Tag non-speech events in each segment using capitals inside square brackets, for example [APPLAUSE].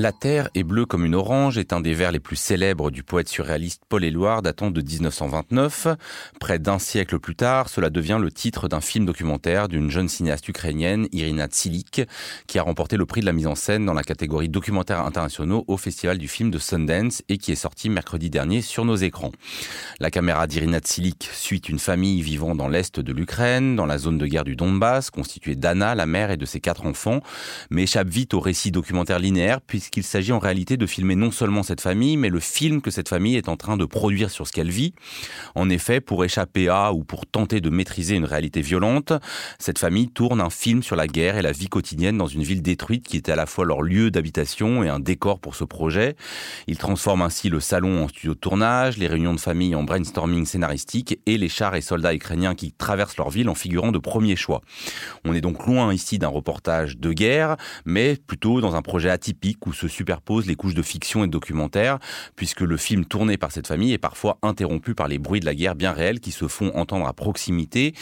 La terre est bleue comme une orange est un des vers les plus célèbres du poète surréaliste Paul Éluard datant de 1929. Près d'un siècle plus tard, cela devient le titre d'un film documentaire d'une jeune cinéaste ukrainienne, Irina Tsilik, qui a remporté le prix de la mise en scène dans la catégorie documentaires internationaux au Festival du film de Sundance et qui est sorti mercredi dernier sur nos écrans. La caméra d'Irina Tsilik suit une famille vivant dans l'est de l'Ukraine, dans la zone de guerre du Donbass, constituée d'Anna, la mère et de ses quatre enfants, mais échappe vite au récit documentaire linéaire puisque qu'il s'agit en réalité de filmer non seulement cette famille, mais le film que cette famille est en train de produire sur ce qu'elle vit. En effet, pour échapper à ou pour tenter de maîtriser une réalité violente, cette famille tourne un film sur la guerre et la vie quotidienne dans une ville détruite qui était à la fois leur lieu d'habitation et un décor pour ce projet. Ils transforment ainsi le salon en studio de tournage, les réunions de famille en brainstorming scénaristique et les chars et soldats ukrainiens qui traversent leur ville en figurant de premier choix. On est donc loin ici d'un reportage de guerre, mais plutôt dans un projet atypique où se superposent les couches de fiction et de documentaire, puisque le film tourné par cette famille est parfois interrompu par les bruits de la guerre bien réels qui se font entendre à proximité.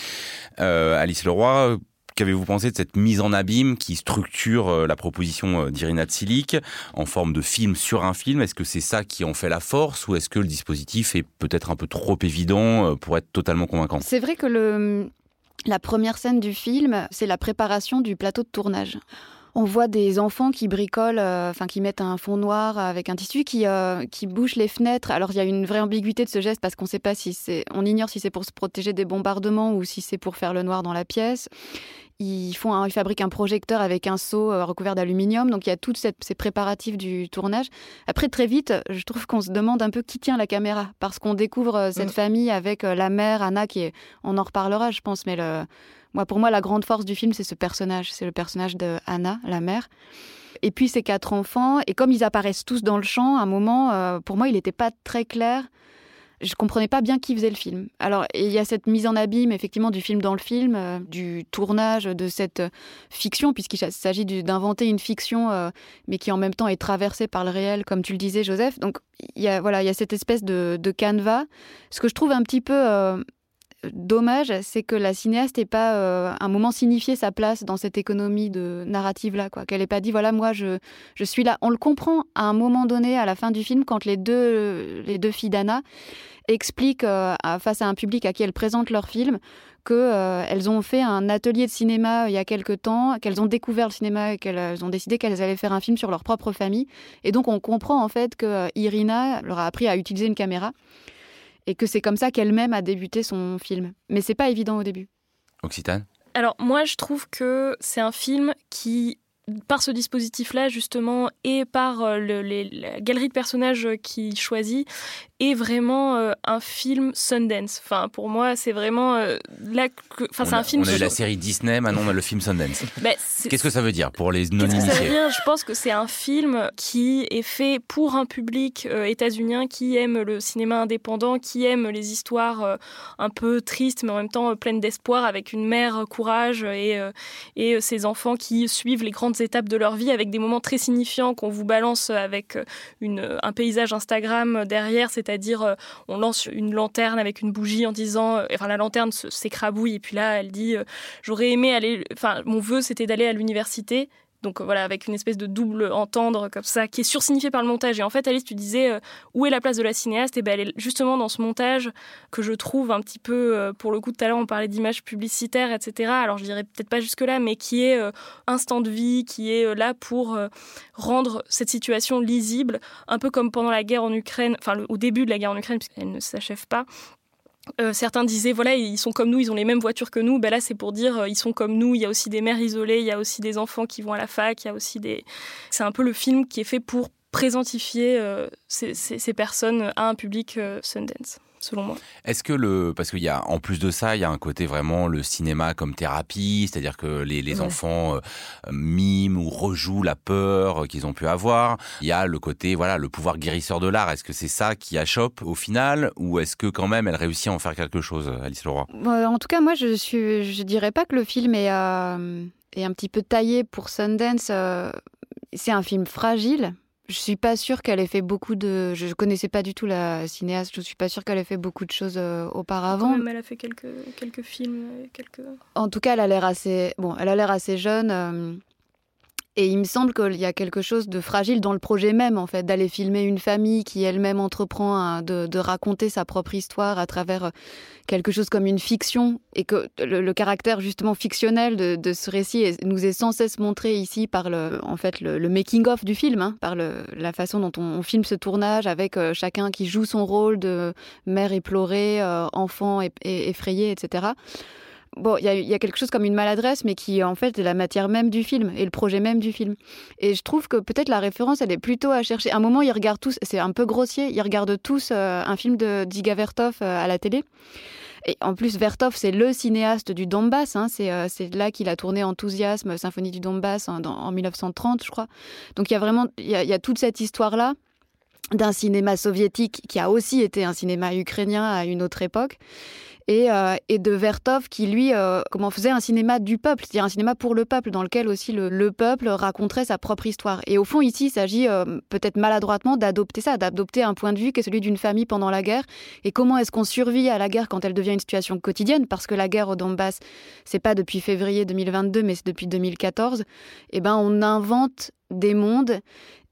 Euh, Alice Leroy, Qu'avez-vous pensé de cette mise en abîme qui structure euh, la proposition euh, d'Irina Tsilik en forme de film sur un film? Est-ce que c'est ça qui en fait la force ou est-ce que le dispositif est peut-être un peu trop évident pour être totalement convaincant? C'est vrai que la première scène du film, c'est la préparation du plateau de tournage on voit des enfants qui bricolent, euh, enfin qui mettent un fond noir avec un tissu, qui, euh, qui bouchent les fenêtres. Alors il y a une vraie ambiguïté de ce geste parce qu'on sait pas si c'est, on ignore si c'est pour se protéger des bombardements ou si c'est pour faire le noir dans la pièce. Ils, font ils fabriquent un projecteur avec un seau euh, recouvert d'aluminium. Donc il y a tous ces préparatifs du tournage. Après, très vite, je trouve qu'on se demande un peu qui tient la caméra. Parce qu'on découvre cette mm. famille avec la mère, Anna, qui est. On en reparlera, je pense, mais le, moi, pour moi, la grande force du film, c'est ce personnage. C'est le personnage de Anna, la mère. Et puis ses quatre enfants. Et comme ils apparaissent tous dans le champ, à un moment, euh, pour moi, il n'était pas très clair. Je comprenais pas bien qui faisait le film. Alors, il y a cette mise en abîme, effectivement, du film dans le film, euh, du tournage de cette fiction, puisqu'il s'agit d'inventer une fiction, euh, mais qui en même temps est traversée par le réel, comme tu le disais, Joseph. Donc, il y a, voilà, il y a cette espèce de, de canevas. Ce que je trouve un petit peu dommage, c'est que la cinéaste n'ait pas euh, un moment signifié sa place dans cette économie de narrative là, quoi. Qu'elle n'ait pas dit voilà moi je, je suis là. On le comprend à un moment donné à la fin du film quand les deux les deux filles d'Anna expliquent euh, face à un public à qui elles présentent leur film qu'elles euh, ont fait un atelier de cinéma il y a quelque temps, qu'elles ont découvert le cinéma et qu'elles ont décidé qu'elles allaient faire un film sur leur propre famille. Et donc on comprend en fait que Irina leur a appris à utiliser une caméra et que c'est comme ça qu'elle-même a débuté son film. Mais c'est pas évident au début. Occitane? Alors moi je trouve que c'est un film qui par ce dispositif-là, justement, et par euh, le, la galerie de personnages qu'il choisit, est vraiment euh, un film Sundance. Enfin, pour moi, c'est vraiment euh, là que. Enfin, c'est un film. On a eu la série Disney, maintenant on a le film Sundance. [LAUGHS] Bah, Qu'est-ce que ça veut dire pour les non-initiés Je pense que c'est un film qui est fait pour un public euh, états-unien qui aime le cinéma indépendant, qui aime les histoires un peu tristes, mais en même temps pleines d'espoir, avec une mère courage et, et ses enfants qui suivent les grandes étapes de leur vie avec des moments très signifiants qu'on vous balance avec une, un paysage Instagram derrière. C'est c'est-à-dire euh, on lance une lanterne avec une bougie en disant, euh, enfin la lanterne s'écrabouille et puis là elle dit, euh, j'aurais aimé aller, enfin mon vœu c'était d'aller à l'université donc voilà, avec une espèce de double entendre comme ça, qui est sursignifié par le montage. Et en fait, Alice, tu disais euh, où est la place de la cinéaste? Et ben, elle est justement dans ce montage que je trouve un petit peu, euh, pour le coup, tout à l'heure, on parlait d'images publicitaires, etc. Alors je dirais peut-être pas jusque-là, mais qui est euh, instant de vie, qui est là pour rendre cette situation lisible, un peu comme pendant la guerre en Ukraine, enfin au début de la guerre en Ukraine, puisqu'elle ne s'achève pas. Euh, certains disaient voilà ils sont comme nous, ils ont les mêmes voitures que nous. Ben là c'est pour dire euh, ils sont comme nous. Il y a aussi des mères isolées, il y a aussi des enfants qui vont à la fac, il y a aussi des. C'est un peu le film qui est fait pour présentifier euh, ces, ces, personnes à un public Sundance selon moi. Est-ce que le, parce qu'il y a, en plus de ça, il y a un côté vraiment le cinéma comme thérapie, c'est-à-dire que les, les enfants euh, miment ou rejouent la peur qu'ils ont pu avoir. Il y a le côté, voilà, le pouvoir guérisseur de l'art. Est-ce que c'est ça qui achoppe au final, ou est-ce que quand même elle réussit à en faire quelque chose, Alice Leroy? En tout cas, moi, je suis, je dirais pas que le film est, euh, est un petit peu taillé pour Sundance. Euh, c'est un film fragile je suis pas sûre qu'elle ait fait beaucoup de. Je connaissais pas du tout la cinéaste. Je suis pas sûre qu'elle ait fait beaucoup de choses euh, auparavant. Quand même, elle a fait quelques quelques films, quelques. En tout cas, elle a l'air assez. Bon, elle a l'air assez jeune. Et il me semble qu'il y a quelque chose de fragile dans le projet même, en fait, d'aller filmer une famille qui elle-même entreprend de, raconter sa propre histoire à travers euh, quelque chose comme une fiction, et que le, caractère justement fictionnel de, ce récit nous est sans cesse montré ici par le, en fait, le, making-of du film, hein, par la façon dont on, filme ce tournage, avec euh, chacun qui joue son rôle de mère éplorée, euh, enfant effrayé, etc bon, il y, a quelque chose comme une maladresse, mais qui en fait est la matière même du film et le projet même du film. Et je trouve que peut-être la référence, elle est plutôt à chercher. À un moment, ils regardent tous, c'est un peu grossier, ils regardent tous euh, un film de Diga Vertov euh, à la télé. Et en plus, Vertov, c'est le cinéaste du Donbass. Hein. Euh, c'est là qu'il a tourné Enthousiasme, Symphonie du Donbass en, en 1930, je crois. Donc il y a vraiment y a toute cette histoire-là d'un cinéma soviétique qui a aussi été un cinéma ukrainien à une autre époque et, euh, et de Vertov qui lui euh, comment faisait un cinéma du peuple, c'est-à-dire un cinéma pour le peuple dans lequel aussi le, le peuple raconterait sa propre histoire. Et au fond ici, il s'agit euh, peut-être maladroitement d'adopter ça, d'adopter un point de vue qui est celui d'une famille pendant la guerre et comment est-ce qu'on survit à la guerre quand elle devient une situation quotidienne? Parce que la guerre au Donbass, c'est pas depuis février 2022 mais c'est depuis 2014. Et eh ben on invente des mondes.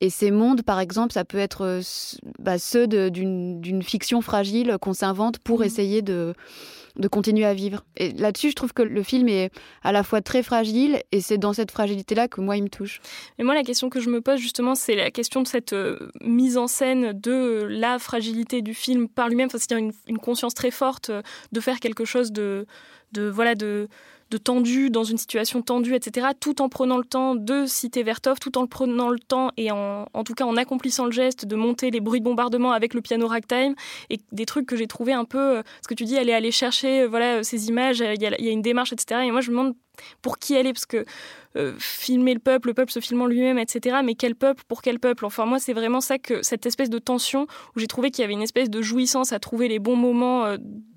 Et ces mondes, par exemple, ça peut être euh, bah, ceux d'une fiction fragile qu'on s'invente pour mmh. essayer de, de continuer à vivre. Et là-dessus, je trouve que le film est à la fois très fragile et c'est dans cette fragilité-là que moi, il me touche. Mais moi, la question que je me pose justement, c'est la question de cette euh, mise en scène de la fragilité du film par lui-même, c'est-à-dire une, une, conscience très forte euh, de faire quelque chose de, de voilà, de de tendu, dans une situation tendue, etc., tout en prenant le temps de citer Vertov, tout en prenant le temps et en, en tout cas en accomplissant le geste de monter les bruits de bombardement avec le piano ragtime et des trucs que j'ai trouvé un peu, euh, ce que tu dis, allée chercher euh, voilà, euh, ces images, il y, a, il y a une démarche, etc. Et moi je me demande pour qui elle est, parce que filmer le peuple, le peuple se filmant lui-même, etc. Mais quel peuple, pour quel peuple? Enfin, moi, c'est vraiment ça que cette espèce de tension où j'ai trouvé qu'il y avait une espèce de jouissance à trouver les bons moments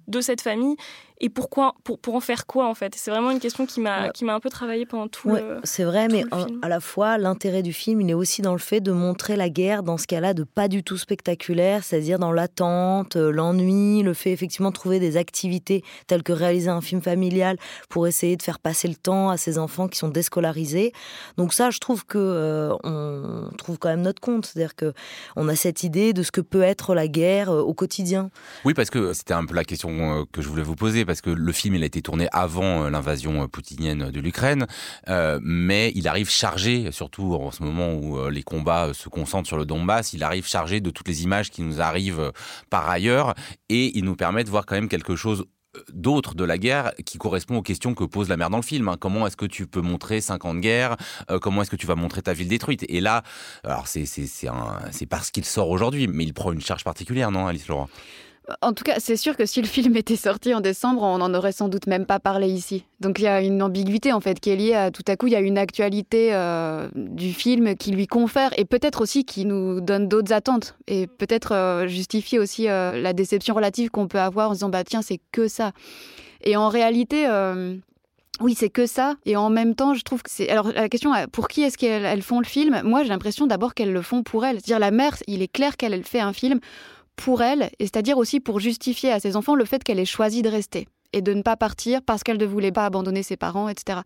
de cette famille et pourquoi pour, pour en faire quoi en fait? C'est vraiment une question qui m'a qui m'a un peu travaillé pendant tout le c'est vrai mais à la fois l'intérêt du film il est aussi dans le fait de montrer la guerre dans ce cas-là de pas du tout spectaculaire c'est-à-dire dans l'attente euh, l'ennui le fait effectivement de trouver des activités telles que réaliser un film familial pour essayer de faire passer le temps à ces enfants qui sont déscolarisés. Donc ça je trouve que euh, on trouve quand même notre compte c'est-à-dire que on a cette idée de ce que peut être la guerre euh, au quotidien. Oui parce que c'était un peu la question que je voulais vous poser parce que le film il a été tourné avant euh, l'invasion euh, poutinienne de l'Ukraine, euh, mais il arrive chargé, surtout en ce moment où les combats se concentrent sur le Donbass, il arrive chargé de toutes les images qui nous arrivent par ailleurs, et il nous permet de voir quand même quelque chose d'autre de la guerre qui correspond aux questions que pose la mère dans le film. Hein. Comment est-ce que tu peux montrer 5 ans de guerre Comment est-ce que tu vas montrer ta ville détruite? Et là, alors c'est parce qu'il sort aujourd'hui, mais il prend une charge particulière, non, Alice Leroy en tout cas, c'est sûr que si le [LAUGHS] film était sorti en décembre, on n'en aurait sans doute même pas parlé ici. Donc il y a une ambiguïté en fait qui est liée à tout à coup il y a une actualité euh, du film qui lui confère et peut-être aussi qui nous donne d'autres attentes et peut-être euh, justifie aussi euh, la déception relative qu'on peut avoir en disant bah tiens c'est que ça. Et en réalité. Oui, c'est que ça. Et en même temps, je trouve que c'est. Alors, la question, pour qui est-ce qu'elles font le film? Moi, j'ai l'impression d'abord qu'elles le font pour elles. C'est-à-dire, la mère, il est clair qu'elle fait un film pour elle, et c'est-à-dire aussi pour justifier à ses enfants le fait qu'elle ait choisi de rester et de ne pas partir parce qu'elle ne voulait pas abandonner ses parents, etc.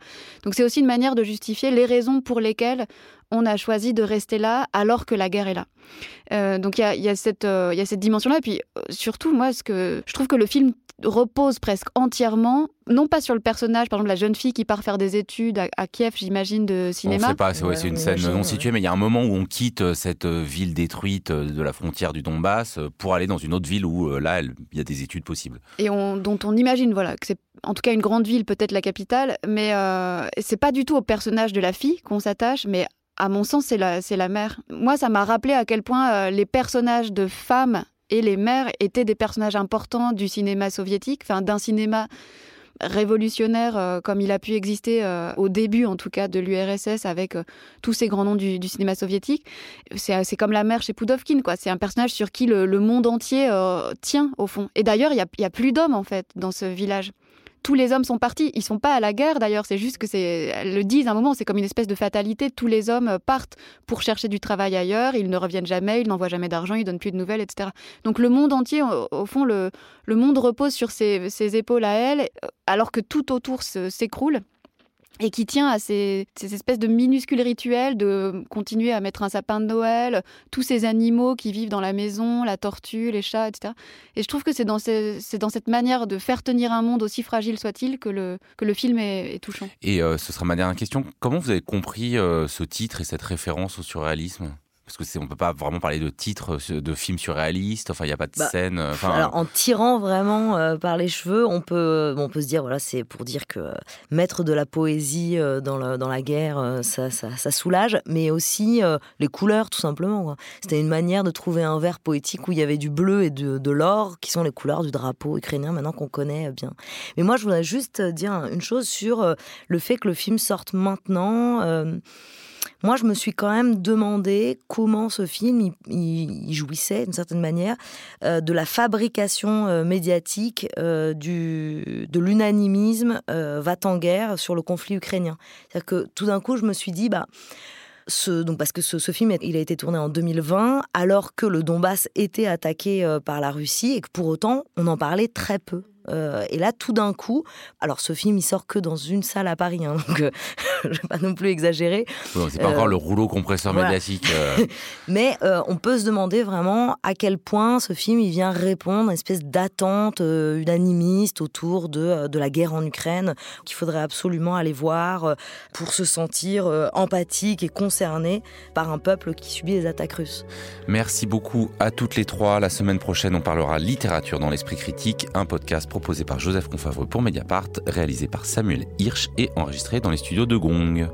Donc c'est aussi une manière de justifier les raisons pour lesquelles on a choisi de rester là alors que la guerre est là. Euh, donc il y a, y, a cette, euh, y a cette dimension-là. Et puis euh, surtout, moi, ce que je trouve que le film repose presque entièrement, non pas sur le personnage, par exemple la jeune fille qui part faire des études à, Kiev, j'imagine, de cinéma. On sait pas, c'est une scène non située, mais il y a un moment où on quitte euh, cette euh, ville détruite euh, de la frontière du Donbass pour aller dans une autre ville où là, il y a des études possibles. Et dont on imagine, voilà, que c'est en tout cas une grande ville, peut-être la capitale, mais euh, c'est pas du tout au personnage de la fille qu'on s'attache, mais à mon sens, c'est la, c'est la mère. Moi, ça m'a rappelé à quel point les personnages de femmes et les mères étaient des personnages importants du cinéma soviétique, enfin d'un cinéma révolutionnaire euh, comme il a pu exister euh, au début en tout cas de l'URSS avec euh, tous ces grands noms du, cinéma soviétique. C'est comme la mère chez Pudovkin, quoi. C'est un personnage sur qui le, monde entier tient au fond. Et d'ailleurs, il n'y a, a, plus d'hommes en fait dans ce village. Tous les hommes sont partis. Ils sont pas à la guerre d'ailleurs, c'est juste que c'est, elles le disent à un moment, c'est comme une espèce de fatalité. Tous les hommes partent pour chercher du travail ailleurs, ils ne reviennent jamais, ils n'envoient jamais d'argent, ils donnent plus de nouvelles, etc. Donc le monde entier, au, fond, le, le, monde repose sur ses, ses, épaules à elle, alors que tout autour s'écroule et qui tient à ces, espèces de minuscules rituels de continuer à mettre un sapin de Noël, tous ces animaux qui vivent dans la maison, la tortue, les chats, etc. Et je trouve que c'est dans, cette manière de faire tenir un monde aussi fragile soit-il que le, que le film est, touchant. Et euh, ce sera ma dernière question. Comment vous avez compris euh, ce titre et cette référence au surréalisme? Parce que on peut pas vraiment parler de titres euh, de films surréalistes. Enfin, il n'y a pas de bah, scène. Euh, alors, en tirant vraiment euh, par les cheveux, on peut, on peut se dire voilà, c'est pour dire que mettre de la poésie dans, la, dans la guerre, ça, ça, soulage, mais aussi les couleurs, tout simplement. C'était une manière de trouver un verre poétique où il y avait du bleu et de, de l'or, qui sont les couleurs du drapeau ukrainien, maintenant qu'on connaît bien. Mais moi, je voudrais juste dire une chose sur le fait que le film sorte maintenant. Moi, je me suis quand même demandé comment ce film, il, jouissait d'une certaine manière euh, de la fabrication euh, médiatique euh, du, de l'unanimisme va en guerre sur le conflit ukrainien. C'est-à-dire que tout d'un coup, je me suis dit, bah, ce, donc parce que ce, ce, film, il a été tourné en 2020, alors que le Donbass était attaqué par la Russie et que pour autant, on en parlait très peu. Euh, et là, tout d'un coup, alors ce film, il sort que dans une salle à Paris, hein, [LAUGHS] donc euh, je vais pas non plus exagérer. c'est pas encore le rouleau compresseur médiatique. Euh. [LAUGHS] Mais on peut se demander vraiment à quel point ce film, il vient répondre à une espèce d'attente unanimiste autour de, de la guerre en Ukraine, qu'il faudrait absolument aller voir pour se sentir empathique et concerné par un peuple qui subit les attaques russes. Merci beaucoup à toutes les trois. La semaine prochaine, on parlera littérature dans l'esprit critique, un podcast proposé par Joseph Confavreux pour Mediapart, réalisé par Samuel Hirsch et enregistré dans les studios de Gong.